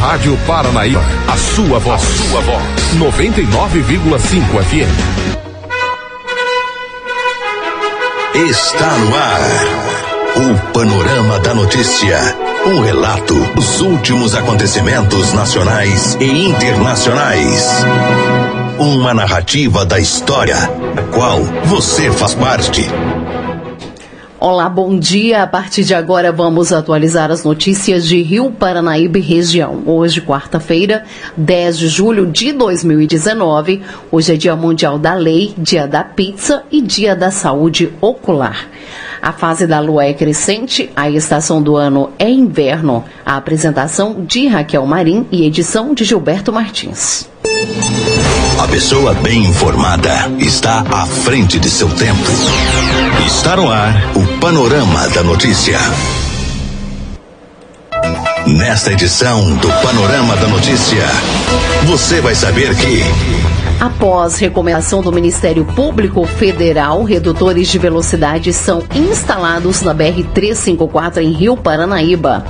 Rádio Paranaíba, a sua voz. A sua voz. 99,5 FM. Está no ar. O Panorama da Notícia. Um relato dos últimos acontecimentos nacionais e internacionais. Uma narrativa da história, da qual você faz parte. Olá, bom dia. A partir de agora vamos atualizar as notícias de Rio Paranaíba e região. Hoje, quarta-feira, 10 de julho de 2019. Hoje é Dia Mundial da Lei, Dia da Pizza e Dia da Saúde Ocular. A fase da lua é crescente, a estação do ano é inverno. A apresentação de Raquel Marim e edição de Gilberto Martins. A pessoa bem informada está à frente de seu tempo. Está no ar o Panorama da Notícia. Nesta edição do Panorama da Notícia, você vai saber que. Após recomendação do Ministério Público Federal, redutores de velocidade são instalados na BR-354 em Rio Paranaíba.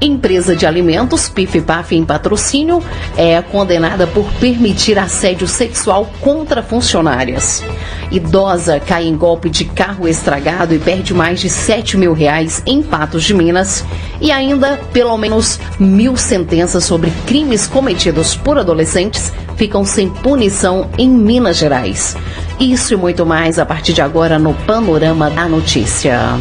Empresa de alimentos, Pif Paf em patrocínio, é condenada por permitir assédio sexual contra funcionárias. Idosa cai em golpe de carro estragado e perde mais de 7 mil reais em Patos de Minas. E ainda, pelo menos mil sentenças sobre crimes cometidos por adolescentes ficam sem punição em Minas Gerais. Isso e muito mais a partir de agora no Panorama da Notícia.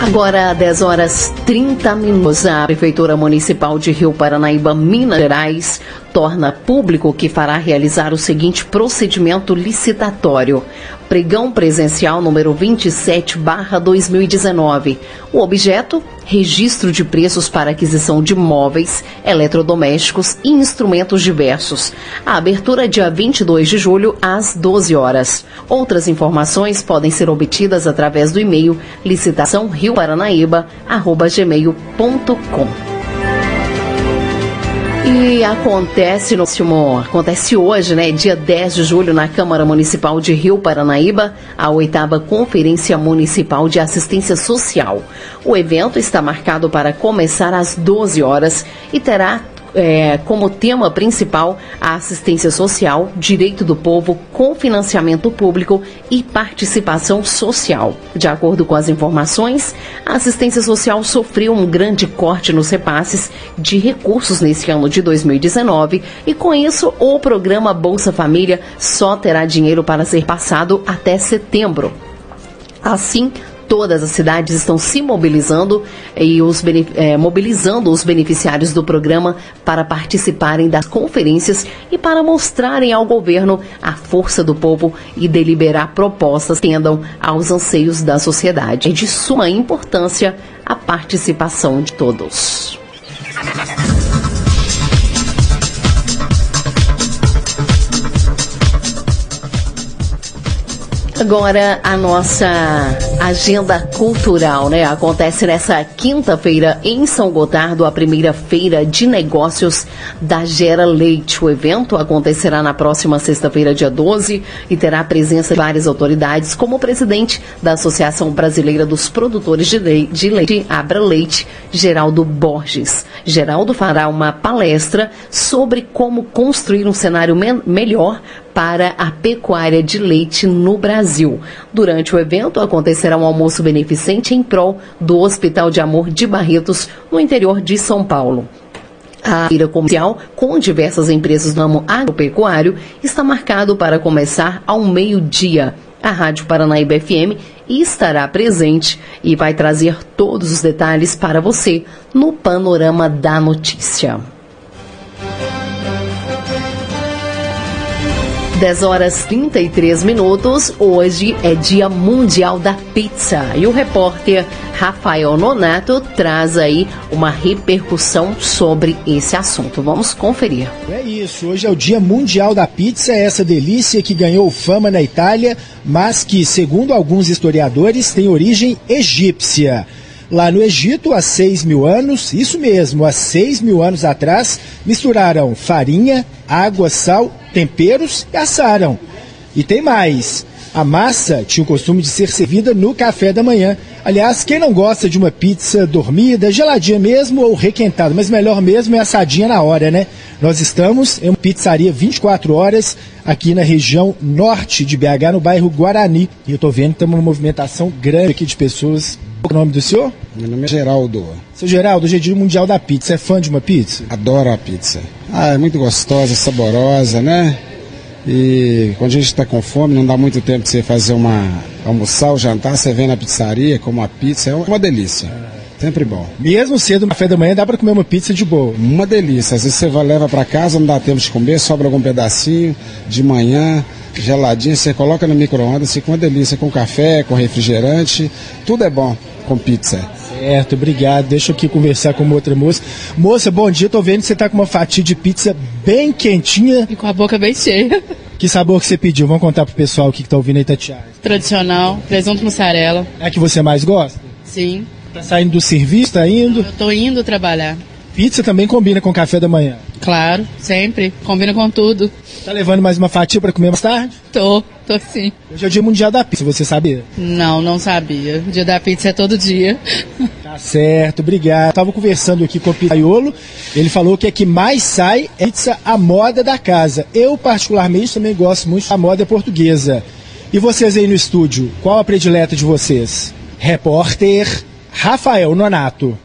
Agora, 10 horas 30 minutos, a Prefeitura Municipal de Rio Paranaíba, Minas Gerais, torna público que fará realizar o seguinte procedimento licitatório. Pregão presencial número 27/2019. O objeto: registro de preços para aquisição de móveis, eletrodomésticos e instrumentos diversos. A abertura dia 22 de julho às 12 horas. Outras informações podem ser obtidas através do e-mail licitaçãorioparanaíba@gmail.com. E acontece no último, acontece hoje, né, dia 10 de julho, na Câmara Municipal de Rio Paranaíba, a oitava Conferência Municipal de Assistência Social. O evento está marcado para começar às 12 horas e terá é, como tema principal a assistência social, direito do povo, com financiamento público e participação social. De acordo com as informações, a assistência social sofreu um grande corte nos repasses de recursos nesse ano de 2019 e, com isso, o programa Bolsa Família só terá dinheiro para ser passado até setembro. Assim, todas as cidades estão se mobilizando e os é, mobilizando os beneficiários do programa para participarem das conferências e para mostrarem ao governo a força do povo e deliberar propostas que tendam aos anseios da sociedade. É de suma importância a participação de todos. Agora a nossa agenda cultural, né? Acontece nessa quinta-feira em São Gotardo a primeira feira de negócios da Gera Leite. O evento acontecerá na próxima sexta-feira, dia 12, e terá a presença de várias autoridades, como o presidente da Associação Brasileira dos Produtores de Leite, de Abra Leite, Geraldo Borges. Geraldo fará uma palestra sobre como construir um cenário me melhor para a pecuária de leite no Brasil. Durante o evento acontecerá um almoço beneficente em prol do Hospital de Amor de Barretos, no interior de São Paulo. A feira comercial, com diversas empresas do ramo agropecuário, está marcado para começar ao meio-dia. A Rádio Paranaíba FM estará presente e vai trazer todos os detalhes para você no Panorama da Notícia. 10 horas 33 minutos. Hoje é Dia Mundial da Pizza. E o repórter Rafael Nonato traz aí uma repercussão sobre esse assunto. Vamos conferir. É isso. Hoje é o Dia Mundial da Pizza, essa delícia que ganhou fama na Itália, mas que, segundo alguns historiadores, tem origem egípcia. Lá no Egito, há seis mil anos, isso mesmo, há seis mil anos atrás, misturaram farinha, água, sal, temperos e assaram. E tem mais. A massa tinha o costume de ser servida no café da manhã. Aliás, quem não gosta de uma pizza dormida, geladinha mesmo ou requentada, mas melhor mesmo é assadinha na hora, né? Nós estamos em uma pizzaria 24 horas aqui na região norte de BH, no bairro Guarani. E eu estou vendo que tem uma movimentação grande aqui de pessoas. Qual o nome do senhor? Meu nome é Geraldo. Seu Geraldo, hoje é dia mundial da pizza. É fã de uma pizza? Adoro a pizza. Ah, é muito gostosa, saborosa, né? E quando a gente está com fome, não dá muito tempo de você fazer uma almoçar ou jantar, você vem na pizzaria, como uma pizza, é uma delícia. Sempre bom. Mesmo cedo no café da manhã dá para comer uma pizza de boa. Uma delícia. Às vezes você vai leva para casa, não dá tempo de comer, sobra algum pedacinho de manhã, geladinho, você coloca no micro-ondas, fica uma delícia com café, com refrigerante, tudo é bom com pizza. Certo, obrigado. Deixa eu aqui conversar com uma outra moça. Moça, bom dia. Tô vendo que você tá com uma fatia de pizza bem quentinha. E com a boca bem cheia. Que sabor que você pediu? Vamos contar pro pessoal que tá ouvindo aí, Tatiana. Tradicional, presunto mussarela. É a que você mais gosta? Sim. Tá saindo do serviço, tá indo? Eu tô indo trabalhar. Pizza também combina com café da manhã. Claro, sempre. Combina com tudo. Tá levando mais uma fatia para comer mais tarde? Tô, tô sim. Hoje é o dia mundial da pizza, você sabia? Não, não sabia. O dia da pizza é todo dia. Tá certo, obrigado. Tava conversando aqui com o Pizzaiolo, ele falou que a que mais sai é pizza à moda da casa. Eu, particularmente, também gosto muito da moda portuguesa. E vocês aí no estúdio, qual a predileta de vocês? Repórter Rafael Nonato.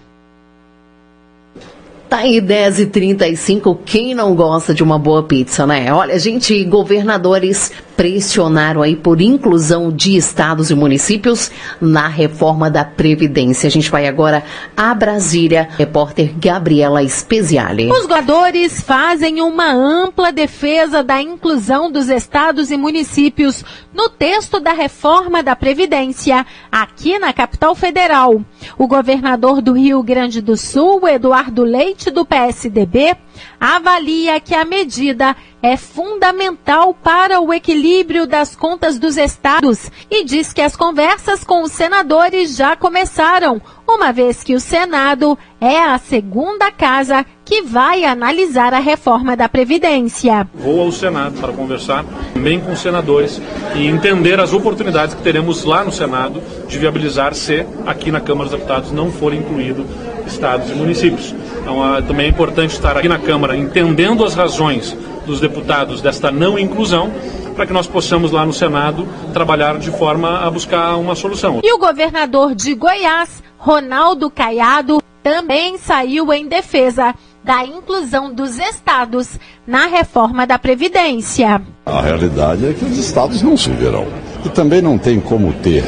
Tá aí 10 e 35 quem não gosta de uma boa pizza, né? Olha, gente, governadores pressionaram aí por inclusão de estados e municípios na reforma da Previdência. A gente vai agora a Brasília, repórter Gabriela Speziale. Os governadores fazem uma ampla defesa da inclusão dos estados e municípios no texto da reforma da Previdência, aqui na capital federal. O governador do Rio Grande do Sul, Eduardo Leite, do PSDB, avalia que a medida é fundamental para o equilíbrio das contas dos estados. E diz que as conversas com os senadores já começaram, uma vez que o Senado é a segunda casa que vai analisar a reforma da Previdência. Vou ao Senado para conversar também com os senadores e entender as oportunidades que teremos lá no Senado de viabilizar se aqui na Câmara dos Deputados não for incluído estados e municípios. Então, também é importante estar aqui na Câmara entendendo as razões dos deputados desta não inclusão, para que nós possamos lá no Senado trabalhar de forma a buscar uma solução. E o governador de Goiás, Ronaldo Caiado, também saiu em defesa da inclusão dos estados na reforma da Previdência. A realidade é que os estados não se verão. E também não tem como ter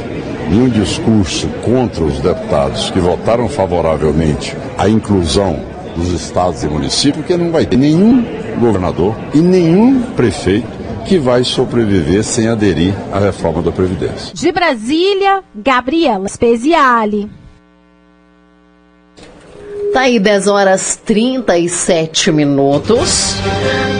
nenhum discurso contra os deputados que votaram favoravelmente à inclusão dos estados e municípios, porque não vai ter nenhum governador e nenhum prefeito que vai sobreviver sem aderir à reforma da Previdência. De Brasília, Gabriela Speziale. Tá aí 10 horas 37 minutos.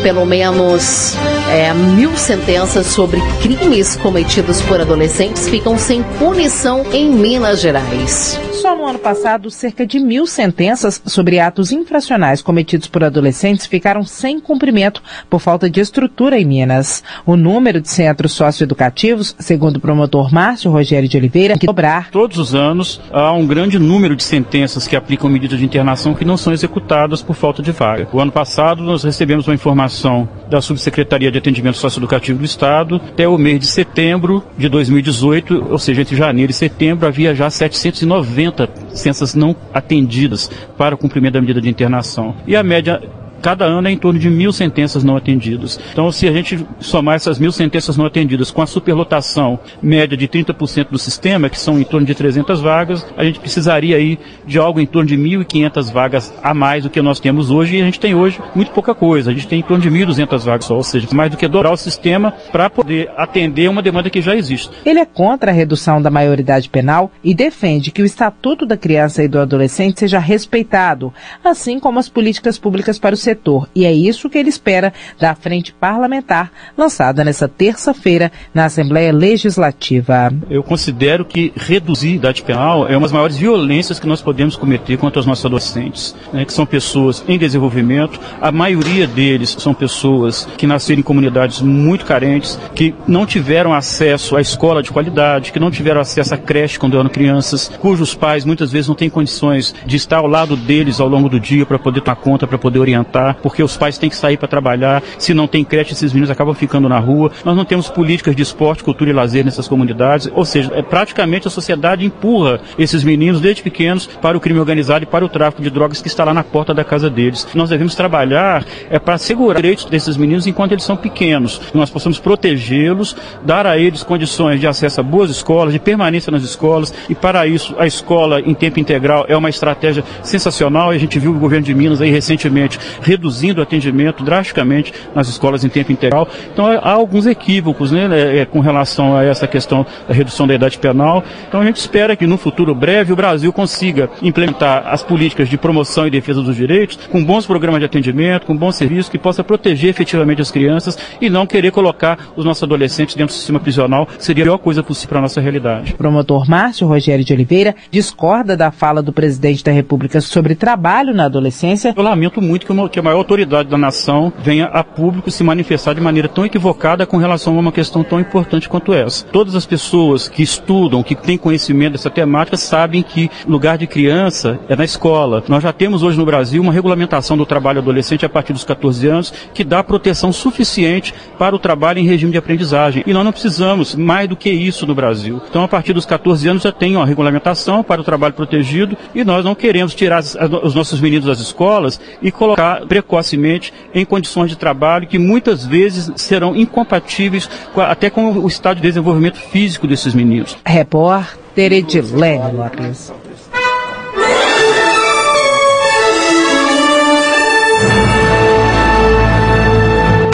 Pelo menos é, mil sentenças sobre crimes cometidos por adolescentes ficam sem punição em Minas Gerais. Só no ano passado, cerca de mil sentenças sobre atos infracionais cometidos por adolescentes ficaram sem cumprimento por falta de estrutura em Minas. O número de centros socioeducativos, segundo o promotor Márcio Rogério de Oliveira, que dobrar. Todos os anos há um grande número de sentenças que aplicam medidas de internação que não são executadas por falta de vaga. O ano passado nós recebemos uma informação da Subsecretaria de Atendimento Socioeducativo do Estado. Até o mês de setembro de 2018, ou seja, entre janeiro e setembro, havia já 790 sentenças não atendidas para o cumprimento da medida de internação. E a média cada ano é em torno de mil sentenças não atendidas. Então, se a gente somar essas mil sentenças não atendidas com a superlotação média de 30% do sistema, que são em torno de 300 vagas, a gente precisaria aí de algo em torno de 1.500 vagas a mais do que nós temos hoje, e a gente tem hoje muito pouca coisa. A gente tem em torno de 1.200 vagas só, ou seja, mais do que dobrar o sistema para poder atender uma demanda que já existe. Ele é contra a redução da maioridade penal e defende que o Estatuto da Criança e do Adolescente seja respeitado, assim como as políticas públicas para o setor setor. E é isso que ele espera da frente parlamentar lançada nesta terça-feira na Assembleia Legislativa. Eu considero que reduzir a idade penal é uma das maiores violências que nós podemos cometer contra os nossos adolescentes, né, que são pessoas em desenvolvimento. A maioria deles são pessoas que nasceram em comunidades muito carentes, que não tiveram acesso à escola de qualidade, que não tiveram acesso à creche quando eram crianças, cujos pais muitas vezes não têm condições de estar ao lado deles ao longo do dia para poder tomar conta, para poder orientar, porque os pais têm que sair para trabalhar. Se não tem creche, esses meninos acabam ficando na rua. Nós não temos políticas de esporte, cultura e lazer nessas comunidades. Ou seja, é, praticamente a sociedade empurra esses meninos desde pequenos para o crime organizado e para o tráfico de drogas que está lá na porta da casa deles. Nós devemos trabalhar é para assegurar os direitos desses meninos enquanto eles são pequenos. Nós possamos protegê-los, dar a eles condições de acesso a boas escolas, de permanência nas escolas e para isso a escola em tempo integral é uma estratégia sensacional e a gente viu o governo de Minas aí recentemente reduzindo o atendimento drasticamente nas escolas em tempo integral. Então há alguns equívocos né, é, é, com relação a essa questão da redução da idade penal. Então a gente espera que no futuro breve o Brasil consiga implementar as políticas de promoção e defesa dos direitos com bons programas de atendimento, com bons serviços que possa proteger efetivamente as crianças e não querer colocar os nossos adolescentes dentro do sistema prisional seria a melhor coisa possível para a nossa realidade. O promotor Márcio Rogério de Oliveira discorda da fala do presidente da República sobre trabalho na adolescência. Eu lamento muito que a maior autoridade da nação venha a público se manifestar de maneira tão equivocada com relação a uma questão tão importante quanto essa. Todas as pessoas que estudam, que têm conhecimento dessa temática, sabem que lugar de criança é na escola. Nós já temos hoje no Brasil uma regulamentação do trabalho adolescente a partir dos 14 anos que dá proteção suficiente para o trabalho em regime de aprendizagem. E nós não precisamos mais do que isso no Brasil. Então, a partir dos 14 anos já tem uma regulamentação para o trabalho protegido e nós não queremos tirar os nossos meninos das escolas e colocar precocemente em condições de trabalho que muitas vezes serão incompatíveis até com o estado de desenvolvimento físico desses meninos. Repórter Edilene Lopes.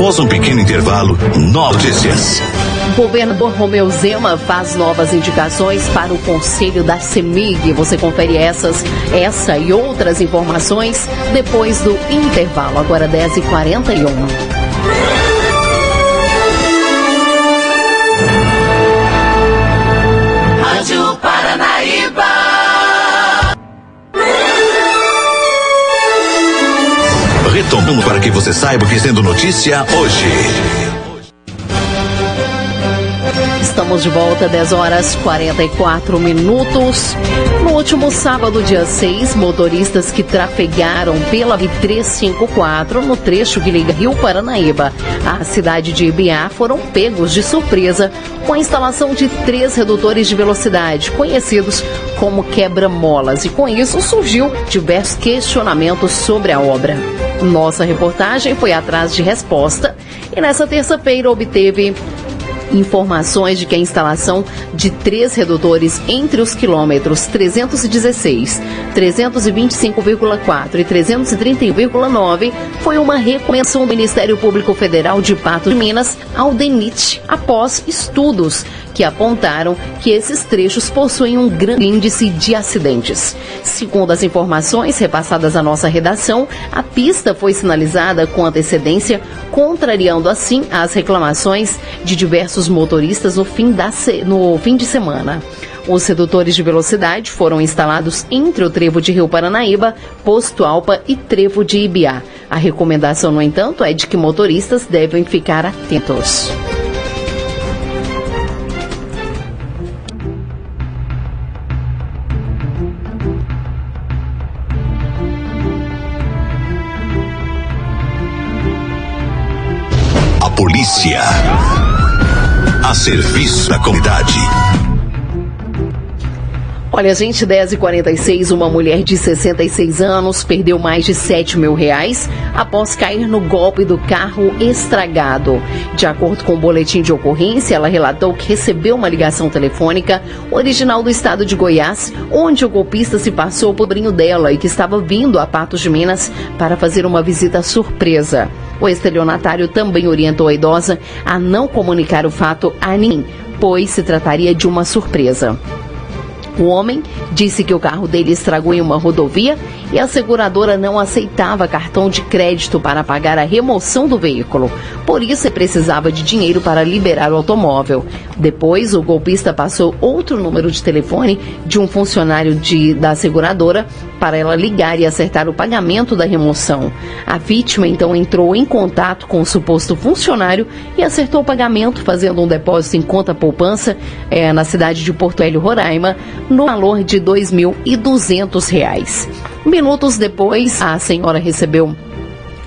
Após um pequeno intervalo, notícias. O governador Romeu Zema faz novas indicações para o Conselho da CEMIG. Você confere essas, essa e outras informações depois do intervalo, agora 10h41. Rádio Paranaíba. Retomando para que você saiba o que sendo notícia hoje. Estamos de volta, 10 horas 44 minutos. No último sábado, dia 6, motoristas que trafegaram pela V354 no trecho que liga Rio Paranaíba à cidade de Ibiá foram pegos de surpresa com a instalação de três redutores de velocidade, conhecidos como quebra-molas. E com isso surgiu diversos questionamentos sobre a obra. Nossa reportagem foi atrás de resposta e nessa terça-feira obteve informações de que a instalação de três redutores entre os quilômetros 316, 325,4 e 331,9 foi uma recomendação do Ministério Público Federal de Patos de Minas ao DENIT após estudos que apontaram que esses trechos possuem um grande índice de acidentes. Segundo as informações repassadas à nossa redação, a pista foi sinalizada com antecedência, contrariando assim as reclamações de diversos motoristas no fim, da no fim de semana. Os redutores de velocidade foram instalados entre o trevo de Rio Paranaíba, Posto Alpa e trevo de Ibiá. A recomendação, no entanto, é de que motoristas devem ficar atentos. Polícia. A serviço da comunidade. Olha, gente, 10h46, uma mulher de 66 anos perdeu mais de 7 mil reais após cair no golpe do carro estragado. De acordo com o boletim de ocorrência, ela relatou que recebeu uma ligação telefônica original do estado de Goiás, onde o golpista se passou por sobrinho dela e que estava vindo a Patos de Minas para fazer uma visita surpresa. O estelionatário também orientou a idosa a não comunicar o fato a ninguém, pois se trataria de uma surpresa. O homem disse que o carro dele estragou em uma rodovia e a seguradora não aceitava cartão de crédito para pagar a remoção do veículo. Por isso, ele precisava de dinheiro para liberar o automóvel. Depois, o golpista passou outro número de telefone de um funcionário de, da seguradora para ela ligar e acertar o pagamento da remoção. A vítima então entrou em contato com o suposto funcionário e acertou o pagamento, fazendo um depósito em conta poupança é, na cidade de Porto Hélio, Roraima, no valor de R$ 2.200. Minutos depois, a senhora recebeu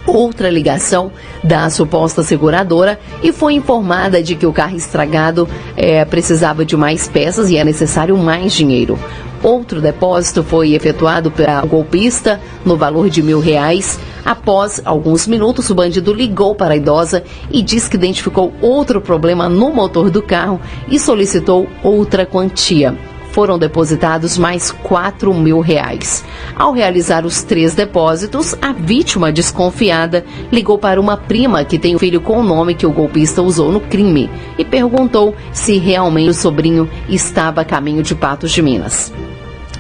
outra ligação da suposta seguradora e foi informada de que o carro estragado é, precisava de mais peças e é necessário mais dinheiro. Outro depósito foi efetuado pelo golpista no valor de mil reais. Após alguns minutos, o bandido ligou para a idosa e disse que identificou outro problema no motor do carro e solicitou outra quantia foram depositados mais 4 mil reais. Ao realizar os três depósitos, a vítima desconfiada ligou para uma prima que tem um filho com o nome que o golpista usou no crime e perguntou se realmente o sobrinho estava a caminho de Patos de Minas.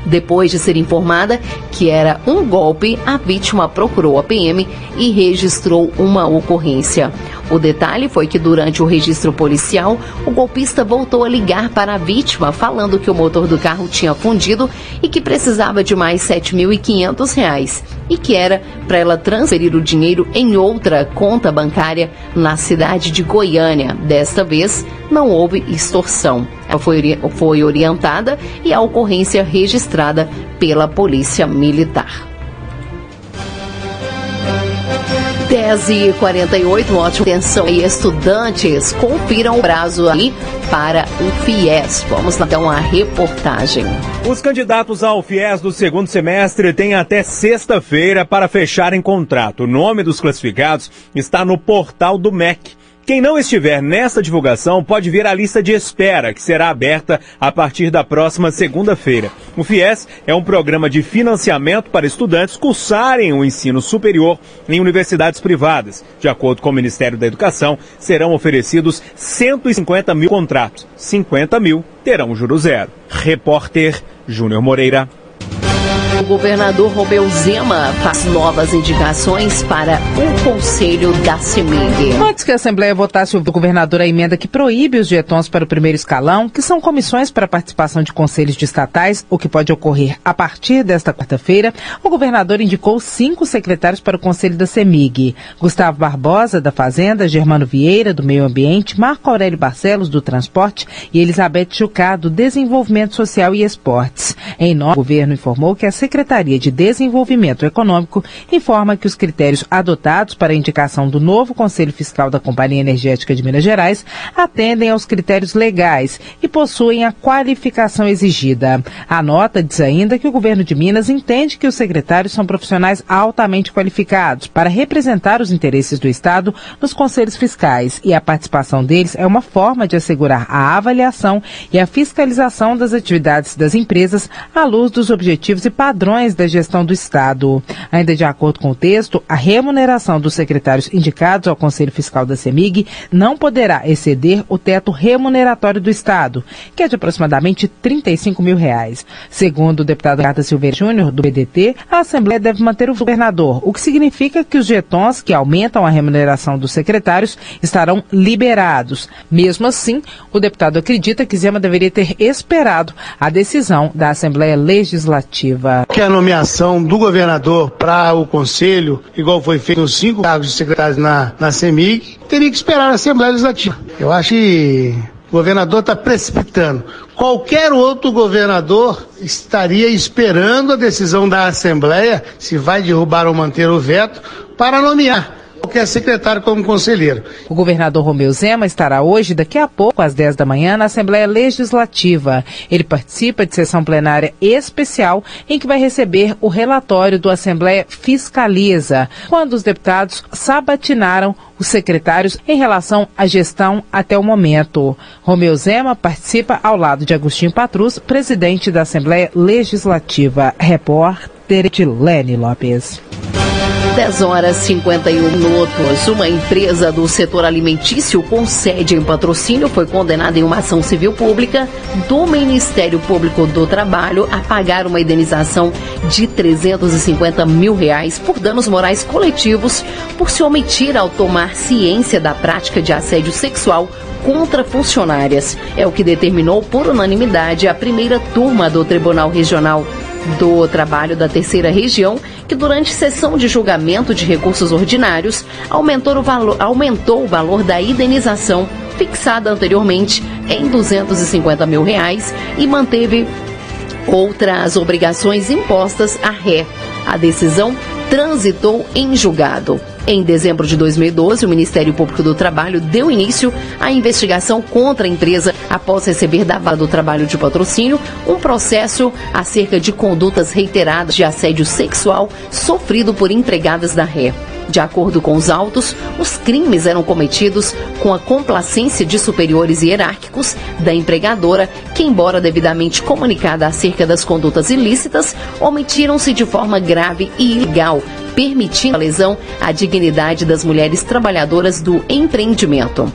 Depois de ser informada que era um golpe, a vítima procurou a PM e registrou uma ocorrência. O detalhe foi que durante o registro policial, o golpista voltou a ligar para a vítima, falando que o motor do carro tinha fundido e que precisava de mais R$ 7.500 e que era para ela transferir o dinheiro em outra conta bancária na cidade de Goiânia. Desta vez, não houve extorsão. Ela foi, foi orientada e a ocorrência registrada pela Polícia Militar. 10 e 48 ótima atenção e estudantes, confiram o prazo aí para o FIES. Vamos lá então a reportagem. Os candidatos ao FIES do segundo semestre têm até sexta-feira para fecharem contrato. O nome dos classificados está no portal do MEC. Quem não estiver nesta divulgação pode ver a lista de espera, que será aberta a partir da próxima segunda-feira. O FIES é um programa de financiamento para estudantes cursarem o ensino superior em universidades privadas. De acordo com o Ministério da Educação, serão oferecidos 150 mil contratos. 50 mil terão juro zero. Repórter Júnior Moreira. O governador Romeu Zema faz novas indicações para o Conselho da CEMIG. Antes que a Assembleia votasse o governador a emenda que proíbe os jetons para o primeiro escalão, que são comissões para participação de conselhos de estatais, o que pode ocorrer a partir desta quarta-feira, o governador indicou cinco secretários para o Conselho da CEMIG. Gustavo Barbosa, da Fazenda, Germano Vieira, do Meio Ambiente, Marco Aurélio Barcelos, do Transporte e Elizabeth Jucá, do Desenvolvimento Social e Esportes. Em nome, o governo informou que a Secretaria de Desenvolvimento Econômico informa que os critérios adotados para a indicação do novo Conselho Fiscal da Companhia Energética de Minas Gerais atendem aos critérios legais e possuem a qualificação exigida. A nota diz ainda que o governo de Minas entende que os secretários são profissionais altamente qualificados para representar os interesses do Estado nos conselhos fiscais e a participação deles é uma forma de assegurar a avaliação e a fiscalização das atividades das empresas à luz dos objetivos e padrões padrões da gestão do Estado. Ainda de acordo com o texto, a remuneração dos secretários indicados ao Conselho Fiscal da CEMIG não poderá exceder o teto remuneratório do Estado, que é de aproximadamente 35 mil reais. Segundo o deputado Carta Silveira Júnior, do PDT, a Assembleia deve manter o governador, o que significa que os jetons que aumentam a remuneração dos secretários estarão liberados. Mesmo assim, o deputado acredita que Zema deveria ter esperado a decisão da Assembleia Legislativa que a nomeação do governador para o conselho, igual foi feito nos cinco cargos de secretários na, na CEMIG, teria que esperar a Assembleia Legislativa. Eu acho que o governador está precipitando. Qualquer outro governador estaria esperando a decisão da Assembleia, se vai derrubar ou manter o veto, para nomear qualquer secretário como conselheiro. O governador Romeu Zema estará hoje, daqui a pouco, às 10 da manhã, na Assembleia Legislativa. Ele participa de sessão plenária especial em que vai receber o relatório do Assembleia Fiscaliza, quando os deputados sabatinaram os secretários em relação à gestão até o momento. Romeu Zema participa ao lado de Agostinho Patrus, presidente da Assembleia Legislativa. Repórter Tilene Lopes. 10 horas 51 minutos. Uma empresa do setor alimentício com sede em patrocínio foi condenada em uma ação civil pública do Ministério Público do Trabalho a pagar uma indenização de 350 mil reais por danos morais coletivos por se omitir ao tomar ciência da prática de assédio sexual contra funcionárias. É o que determinou por unanimidade a primeira turma do Tribunal Regional do Trabalho da Terceira Região, que durante sessão de julgamento de recursos ordinários aumentou o valor, aumentou o valor da indenização fixada anteriormente em 250 mil reais e manteve outras obrigações impostas à ré. A decisão transitou em julgado. Em dezembro de 2012, o Ministério Público do Trabalho deu início à investigação contra a empresa após receber da Vara do Trabalho de Patrocínio um processo acerca de condutas reiteradas de assédio sexual sofrido por empregadas da ré. De acordo com os autos, os crimes eram cometidos com a complacência de superiores hierárquicos da empregadora, que, embora devidamente comunicada acerca das condutas ilícitas, omitiram-se de forma grave e ilegal, permitindo a lesão à dignidade das mulheres trabalhadoras do empreendimento.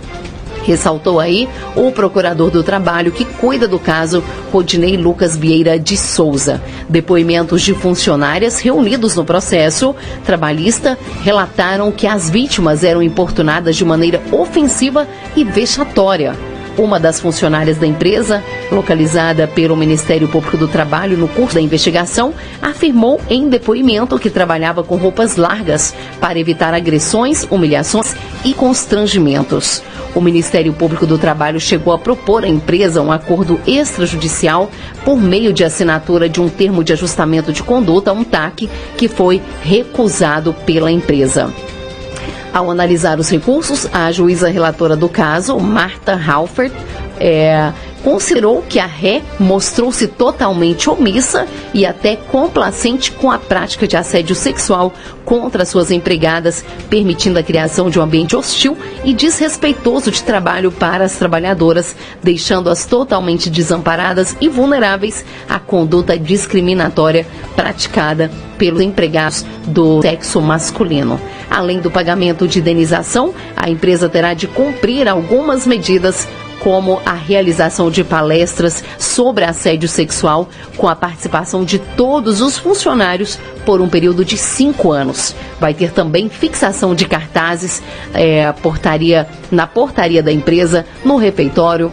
Ressaltou aí o procurador do trabalho que cuida do caso, Rodinei Lucas Vieira de Souza. Depoimentos de funcionárias reunidos no processo trabalhista relataram que as vítimas eram importunadas de maneira ofensiva e vexatória. Uma das funcionárias da empresa, localizada pelo Ministério Público do Trabalho no curso da investigação, afirmou em depoimento que trabalhava com roupas largas para evitar agressões, humilhações e constrangimentos. O Ministério Público do Trabalho chegou a propor à empresa um acordo extrajudicial por meio de assinatura de um termo de ajustamento de conduta, um TAC, que foi recusado pela empresa. Ao analisar os recursos, a juíza relatora do caso, Marta Halfert, é, considerou que a ré mostrou-se totalmente omissa e até complacente com a prática de assédio sexual contra suas empregadas, permitindo a criação de um ambiente hostil e desrespeitoso de trabalho para as trabalhadoras, deixando-as totalmente desamparadas e vulneráveis à conduta discriminatória praticada pelos empregados do sexo masculino. Além do pagamento de indenização, a empresa terá de cumprir algumas medidas como a realização de palestras sobre assédio sexual com a participação de todos os funcionários por um período de cinco anos. Vai ter também fixação de cartazes é, portaria, na portaria da empresa, no refeitório,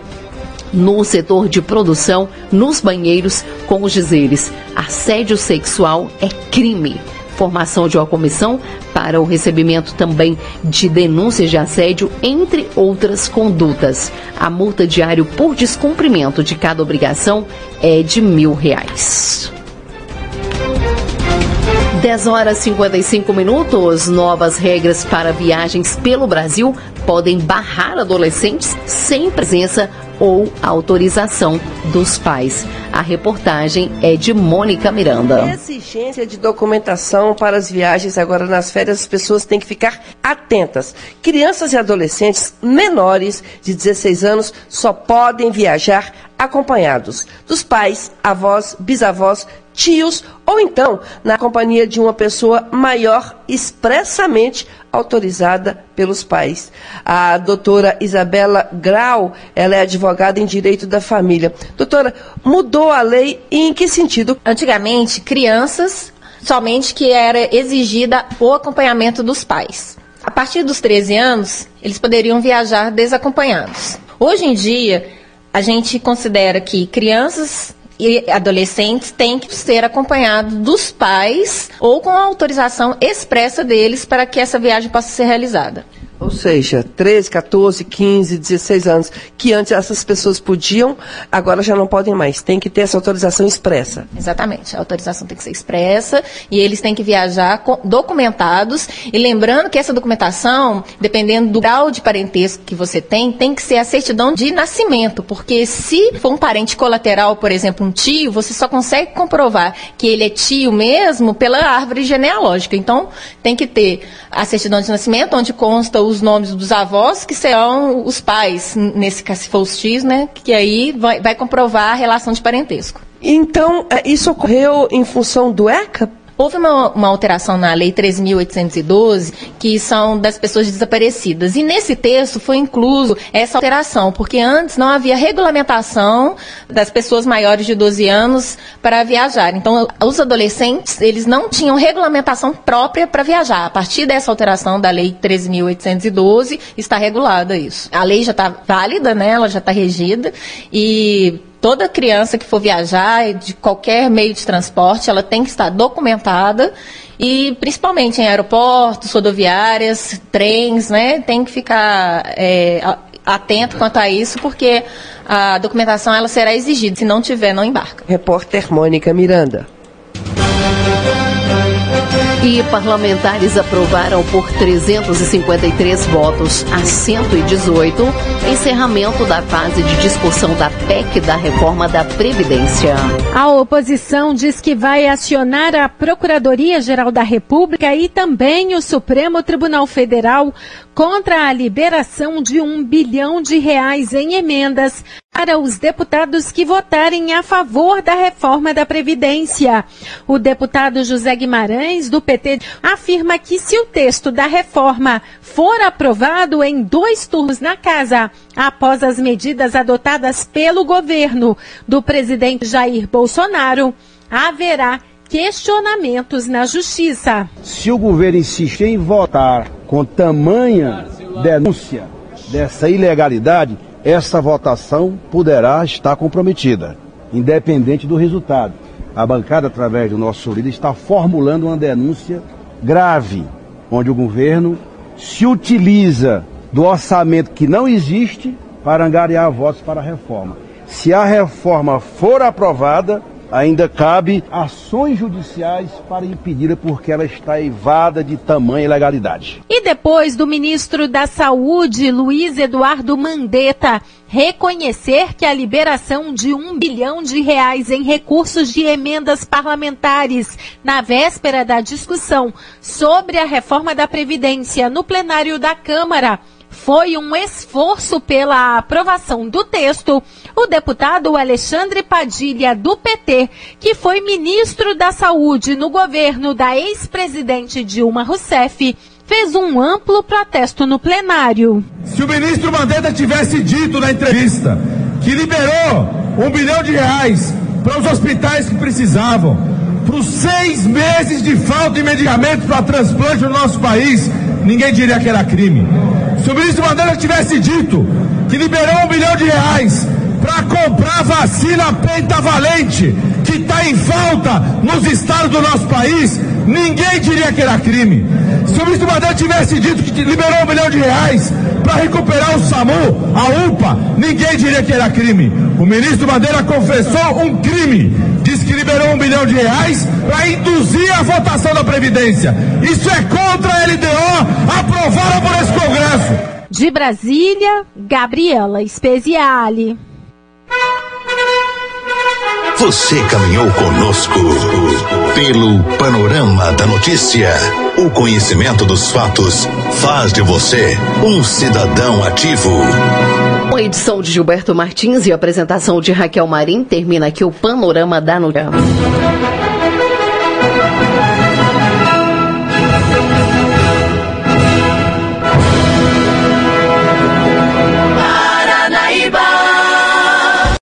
no setor de produção, nos banheiros, com os dizeres: assédio sexual é crime formação de uma comissão para o recebimento também de denúncias de assédio, entre outras condutas. A multa diária por descumprimento de cada obrigação é de mil reais. 10 horas e 55 minutos. Novas regras para viagens pelo Brasil podem barrar adolescentes sem presença ou autorização dos pais. A reportagem é de Mônica Miranda. Exigência de documentação para as viagens agora nas férias, as pessoas têm que ficar atentas. Crianças e adolescentes menores de 16 anos só podem viajar acompanhados dos pais, avós, bisavós, tios ou então na companhia de uma pessoa maior expressamente autorizada pelos pais. A doutora Isabela Grau, ela é advogada em direito da família. Doutora, mudou a lei e em que sentido? Antigamente, crianças somente que era exigida o acompanhamento dos pais. A partir dos 13 anos, eles poderiam viajar desacompanhados. Hoje em dia, a gente considera que crianças e adolescentes têm que ser acompanhados dos pais ou com a autorização expressa deles para que essa viagem possa ser realizada. Ou seja, 13, 14, 15, 16 anos, que antes essas pessoas podiam, agora já não podem mais. Tem que ter essa autorização expressa. Exatamente. A autorização tem que ser expressa e eles têm que viajar documentados. E lembrando que essa documentação, dependendo do grau de parentesco que você tem, tem que ser a certidão de nascimento. Porque se for um parente colateral, por exemplo, um tio, você só consegue comprovar que ele é tio mesmo pela árvore genealógica. Então, tem que ter a certidão de nascimento, onde consta os nomes dos avós, que serão os pais, nesse caso, se for os né? Que aí vai, vai comprovar a relação de parentesco. Então, é, isso ocorreu em função do ECA? Houve uma, uma alteração na Lei 3.812, que são das pessoas desaparecidas. E nesse texto foi incluso essa alteração, porque antes não havia regulamentação das pessoas maiores de 12 anos para viajar. Então, os adolescentes, eles não tinham regulamentação própria para viajar. A partir dessa alteração da Lei 3.812, está regulada isso. A lei já está válida, né? ela já está regida, e toda criança que for viajar de qualquer meio de transporte, ela tem que estar documentada e principalmente em aeroportos, rodoviárias, trens, né? Tem que ficar é, atento quanto a isso, porque a documentação ela será exigida. Se não tiver, não embarca. Repórter Mônica Miranda. E parlamentares aprovaram por 353 votos a 118 encerramento da fase de discussão da PEC da reforma da Previdência. A oposição diz que vai acionar a Procuradoria-Geral da República e também o Supremo Tribunal Federal contra a liberação de um bilhão de reais em emendas para os deputados que votarem a favor da reforma da Previdência. O deputado José Guimarães, do PT, afirma que se o texto da reforma for aprovado em dois turnos na casa, após as medidas adotadas pelo governo do presidente Jair Bolsonaro, haverá questionamentos na justiça. Se o governo insistir em votar com tamanha denúncia dessa ilegalidade, essa votação poderá estar comprometida, independente do resultado. A bancada, através do nosso líder, está formulando uma denúncia grave, onde o governo se utiliza do orçamento que não existe para angariar votos para a reforma. Se a reforma for aprovada, ainda cabe ações judiciais para impedi-la porque ela está evada de tamanha ilegalidade. E depois do ministro da Saúde, Luiz Eduardo Mandetta, reconhecer que a liberação de um bilhão de reais em recursos de emendas parlamentares na véspera da discussão sobre a reforma da Previdência no plenário da Câmara foi um esforço pela aprovação do texto, o deputado Alexandre Padilha, do PT, que foi ministro da Saúde no governo da ex-presidente Dilma Rousseff, fez um amplo protesto no plenário. Se o ministro Mandetta tivesse dito na entrevista que liberou um bilhão de reais para os hospitais que precisavam, para os seis meses de falta de medicamentos para transplante no nosso país, ninguém diria que era crime. Se o ministro Mandela tivesse dito que liberou um bilhão de reais para comprar vacina pentavalente, que está em falta nos estados do nosso país, ninguém diria que era crime. Se o ministro Mandela tivesse dito que liberou um bilhão de reais para recuperar o SAMU, a UPA, ninguém diria que era crime. O ministro Bandeira confessou um crime. Liberou um bilhão de reais para induzir a votação da Previdência. Isso é contra a LDO, aprovada por esse Congresso. De Brasília, Gabriela Speziale. Você caminhou conosco pelo panorama da notícia. O conhecimento dos fatos faz de você um cidadão ativo. Com a edição de Gilberto Martins e a apresentação de Raquel Marim, termina aqui o panorama da notícia.